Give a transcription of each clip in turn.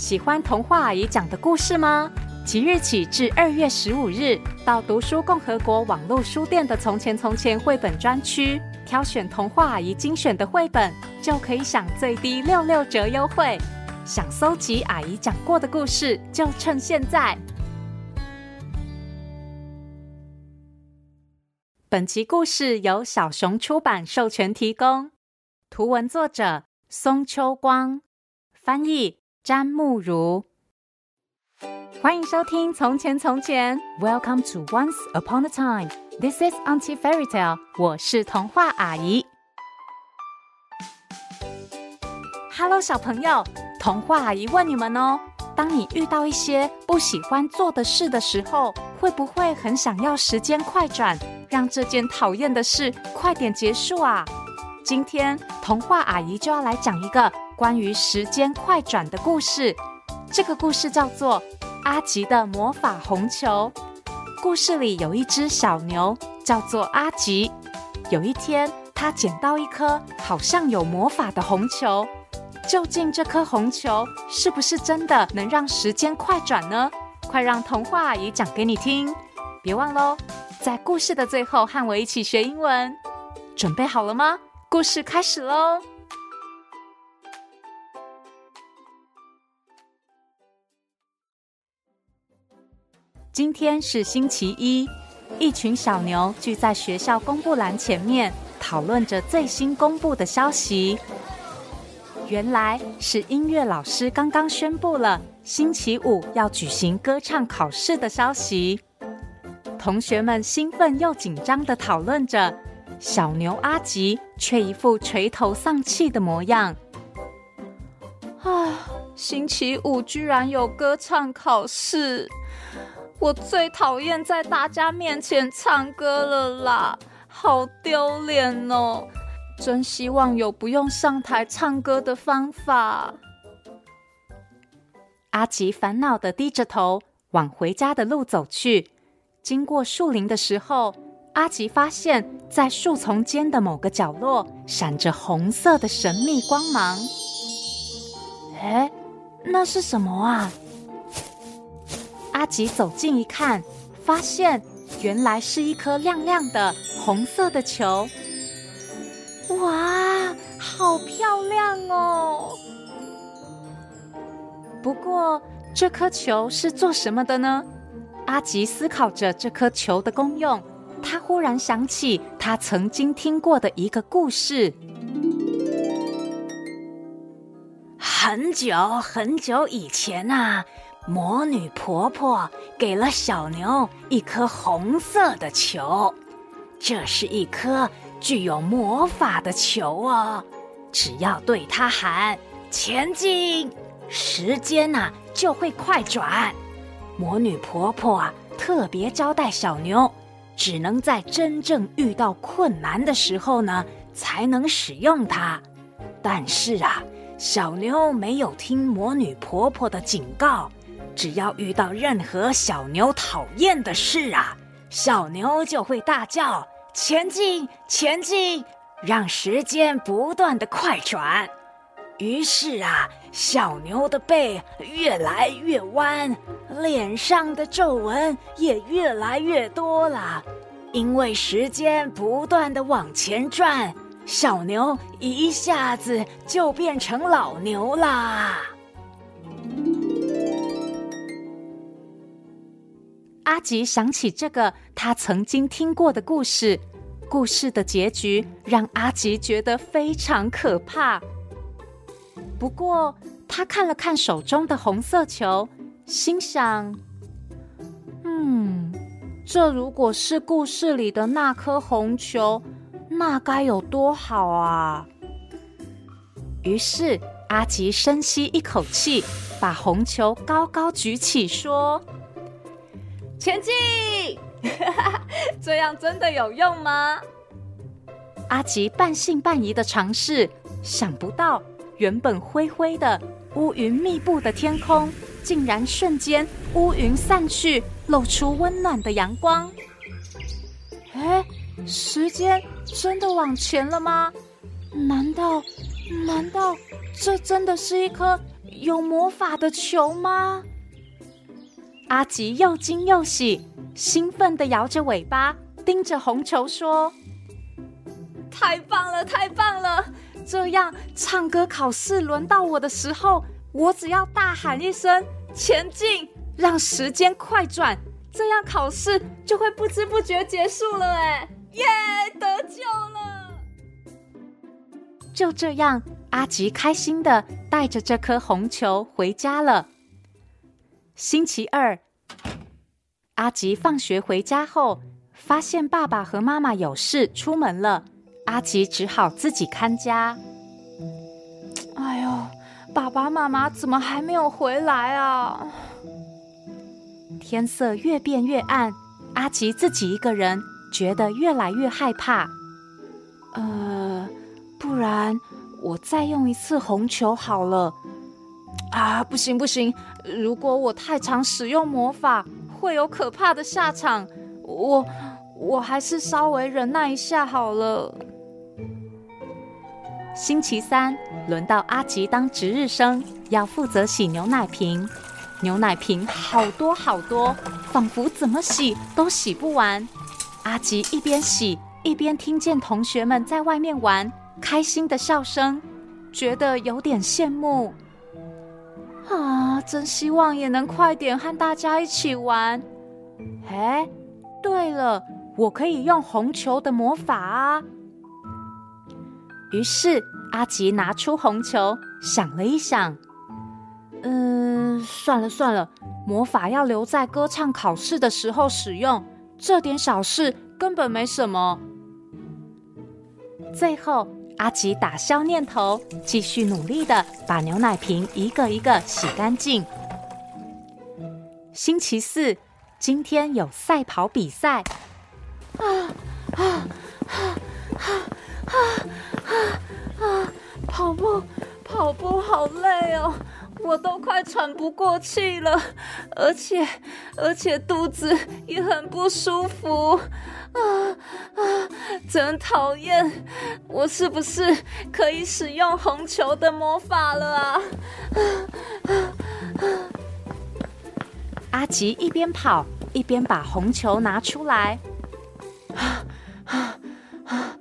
喜欢童话阿姨讲的故事吗？即日起至二月十五日，到读书共和国网络书店的“从前从前”绘本专区，挑选童话阿姨精选的绘本，就可以享最低六六折优惠。想搜集阿姨讲过的故事，就趁现在。本集故事由小熊出版授权提供，图文作者松秋光，翻译詹慕如。欢迎收听《从前从前》，Welcome to Once Upon a Time。This is Auntie Fairy Tale。我是童话阿姨。Hello，小朋友，童话阿姨问你们哦：当你遇到一些不喜欢做的事的时候，会不会很想要时间快转？让这件讨厌的事快点结束啊！今天童话阿姨就要来讲一个关于时间快转的故事。这个故事叫做《阿吉的魔法红球》。故事里有一只小牛，叫做阿吉。有一天，他捡到一颗好像有魔法的红球。究竟这颗红球是不是真的能让时间快转呢？快让童话阿姨讲给你听！别忘喽！在故事的最后，和我一起学英文。准备好了吗？故事开始喽！今天是星期一，一群小牛聚在学校公布栏前面，讨论着最新公布的消息。原来是音乐老师刚刚宣布了星期五要举行歌唱考试的消息。同学们兴奋又紧张地讨论着，小牛阿吉却一副垂头丧气的模样。啊，星期五居然有歌唱考试！我最讨厌在大家面前唱歌了啦，好丢脸哦！真希望有不用上台唱歌的方法。阿吉烦恼地低着头往回家的路走去。经过树林的时候，阿吉发现，在树丛间的某个角落闪着红色的神秘光芒。哎，那是什么啊？阿吉走近一看，发现原来是一颗亮亮的红色的球。哇，好漂亮哦！不过，这颗球是做什么的呢？阿吉思考着这颗球的功用，他忽然想起他曾经听过的一个故事。很久很久以前啊，魔女婆婆给了小牛一颗红色的球，这是一颗具有魔法的球哦，只要对它喊“前进”，时间呐就会快转。魔女婆婆啊，特别交代小牛，只能在真正遇到困难的时候呢，才能使用它。但是啊，小牛没有听魔女婆婆的警告，只要遇到任何小牛讨厌的事啊，小牛就会大叫：“前进，前进！”让时间不断的快转。于是啊，小牛的背越来越弯，脸上的皱纹也越来越多了。因为时间不断的往前转，小牛一下子就变成老牛啦。阿吉想起这个他曾经听过的故事，故事的结局让阿吉觉得非常可怕。不过，他看了看手中的红色球，心想：“嗯，这如果是故事里的那颗红球，那该有多好啊！”于是，阿吉深吸一口气，把红球高高举起，说：“前进！” 这样真的有用吗？阿吉半信半疑的尝试，想不到。原本灰灰的乌云密布的天空，竟然瞬间乌云散去，露出温暖的阳光。哎，时间真的往前了吗？难道，难道这真的是一颗有魔法的球吗？阿吉又惊又喜，兴奋的摇着尾巴，盯着红球说：“太棒了，太棒了！这样唱歌考试轮到我的时候，我只要大喊一声‘前进’，让时间快转，这样考试就会不知不觉结束了。哎，耶，得救了！就这样。”阿吉开心的带着这颗红球回家了。星期二，阿吉放学回家后，发现爸爸和妈妈有事出门了，阿吉只好自己看家。哎呦，爸爸妈妈怎么还没有回来啊？天色越变越暗，阿吉自己一个人觉得越来越害怕。呃，不然。我再用一次红球好了。啊，不行不行！如果我太常使用魔法，会有可怕的下场。我我还是稍微忍耐一下好了。星期三轮到阿吉当值日生，要负责洗牛奶瓶。牛奶瓶好多好多，仿佛怎么洗都洗不完。阿吉一边洗一边听见同学们在外面玩。开心的笑声，觉得有点羡慕啊！真希望也能快点和大家一起玩。哎，对了，我可以用红球的魔法啊！于是阿吉拿出红球，想了一想，嗯，算了算了，魔法要留在歌唱考试的时候使用，这点小事根本没什么。最后。阿吉打消念头，继续努力的把牛奶瓶一个一个洗干净。星期四，今天有赛跑比赛。啊啊啊啊啊啊！跑步，跑步好累哦，我都快喘不过气了，而且，而且肚子也很不舒服。啊啊！真讨厌！我是不是可以使用红球的魔法了啊？啊啊！阿吉一边跑一边把红球拿出来。啊啊啊！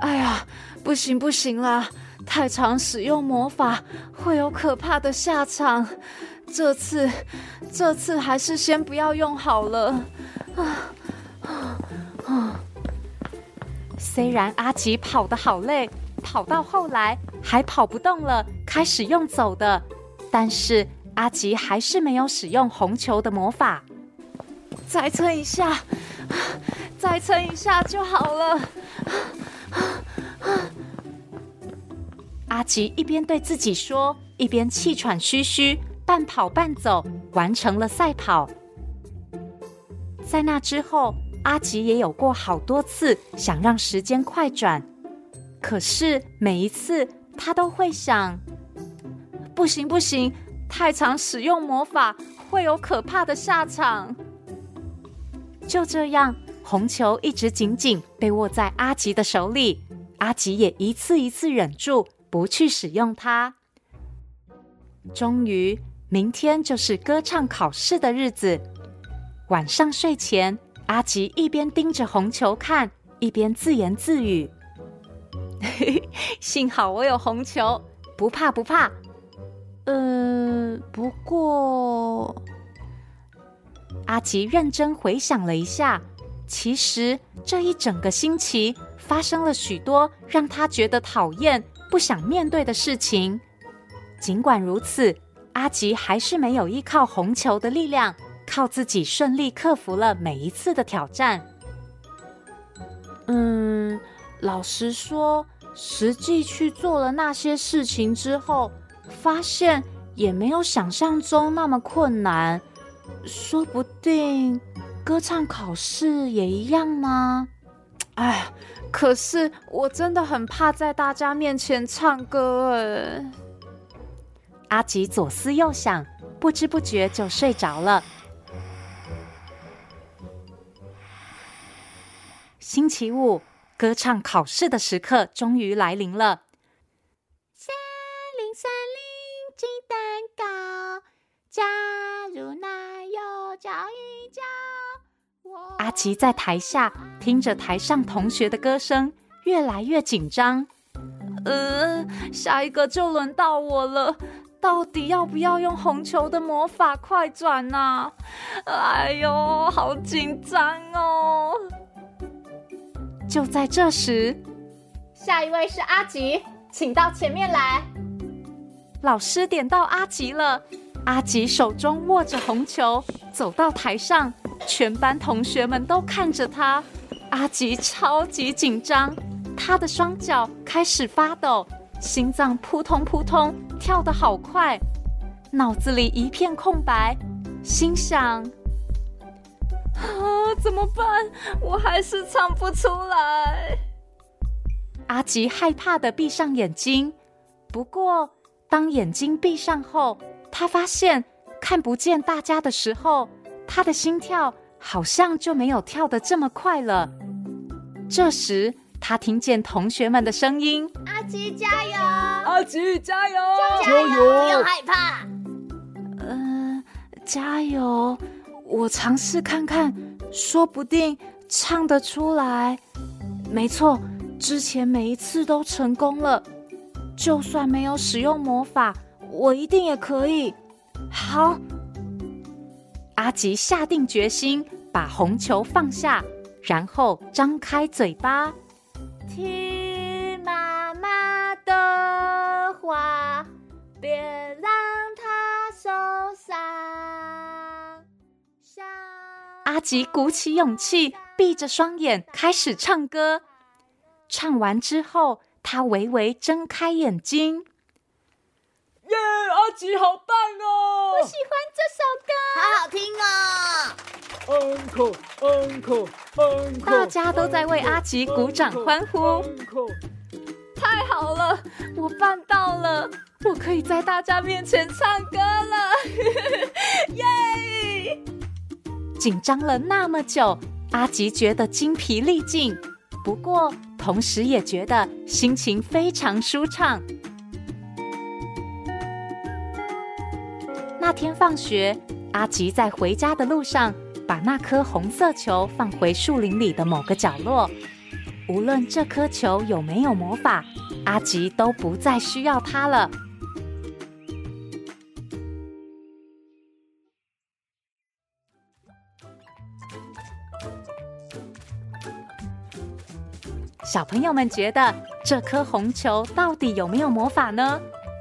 哎呀，不行不行啦！太常使用魔法会有可怕的下场。这次，这次还是先不要用好了。啊啊啊！虽然阿吉跑得好累，跑到后来还跑不动了，开始用走的，但是阿吉还是没有使用红球的魔法。再撑一下，再撑一下就好了。阿吉一边对自己说，一边气喘吁吁，半跑半走，完成了赛跑。在那之后，阿吉也有过好多次想让时间快转，可是每一次他都会想：不行不行，太常使用魔法会有可怕的下场。就这样，红球一直紧紧被握在阿吉的手里，阿吉也一次一次忍住不去使用它。终于，明天就是歌唱考试的日子，晚上睡前。阿吉一边盯着红球看，一边自言自语：“ 幸好我有红球，不怕不怕。”呃，不过，阿吉认真回想了一下，其实这一整个星期发生了许多让他觉得讨厌、不想面对的事情。尽管如此，阿吉还是没有依靠红球的力量。靠自己顺利克服了每一次的挑战。嗯，老实说，实际去做了那些事情之后，发现也没有想象中那么困难。说不定歌唱考试也一样吗？哎，可是我真的很怕在大家面前唱歌哎。阿吉左思右想，不知不觉就睡着了。星期五，歌唱考试的时刻终于来临了。阿吉在台下听着台上同学的歌声，越来越紧张。呃，下一个就轮到我了，到底要不要用红球的魔法快转呢？哎呦，好紧张哦！就在这时，下一位是阿吉，请到前面来。老师点到阿吉了，阿吉手中握着红球，走到台上，全班同学们都看着他。阿吉超级紧张。他的双脚开始发抖，心脏扑通扑通跳得好快，脑子里一片空白，心想：啊，怎么办？我还是唱不出来。阿吉害怕的闭上眼睛，不过当眼睛闭上后，他发现看不见大家的时候，他的心跳好像就没有跳得这么快了。这时，他听见同学们的声音：“阿吉加油！阿吉加油！加油！不用害怕。”“嗯、呃，加油！我尝试看看，说不定唱得出来。没错，之前每一次都成功了。就算没有使用魔法，我一定也可以。”好，阿吉下定决心，把红球放下，然后张开嘴巴。听妈妈的话，别让她受伤。阿吉鼓起勇气，闭着双眼开始唱歌。唱完之后，他微微睁开眼睛。耶，阿吉好棒哦！我喜欢这首歌，好好听哦。Uncle, Uncle, Uncle, 大家都在为阿吉鼓掌欢呼。Uncle, 太好了，我办到了，我可以在大家面前唱歌了，耶！紧张了那么久，阿吉觉得精疲力尽，不过同时也觉得心情非常舒畅。天放学，阿吉在回家的路上。把那颗红色球放回树林里的某个角落。无论这颗球有没有魔法，阿吉都不再需要它了。小朋友们觉得这颗红球到底有没有魔法呢？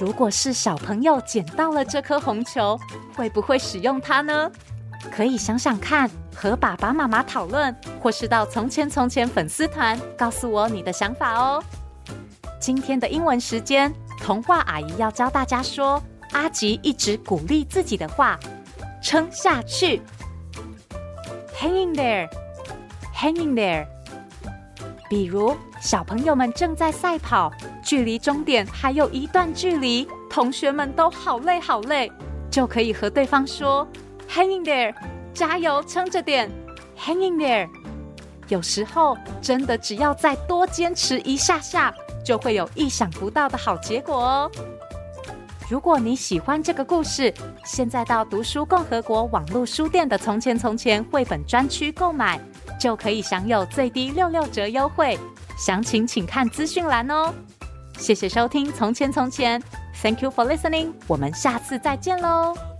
如果是小朋友捡到了这颗红球，会不会使用它呢？可以想想看，和爸爸妈妈讨论，或是到从前从前粉丝团告诉我你的想法哦。今天的英文时间，童话阿姨要教大家说阿吉一直鼓励自己的话：撑下去，Hang in there，Hang in there。比如小朋友们正在赛跑，距离终点还有一段距离，同学们都好累好累，就可以和对方说。Hang in there，加油，撑着点。Hang in there，有时候真的只要再多坚持一下下，就会有意想不到的好结果哦。如果你喜欢这个故事，现在到读书共和国网络书店的《从前从前》绘本专区购买，就可以享有最低六六折优惠。详情请看资讯栏哦。谢谢收听《从前从前》，Thank you for listening，我们下次再见喽。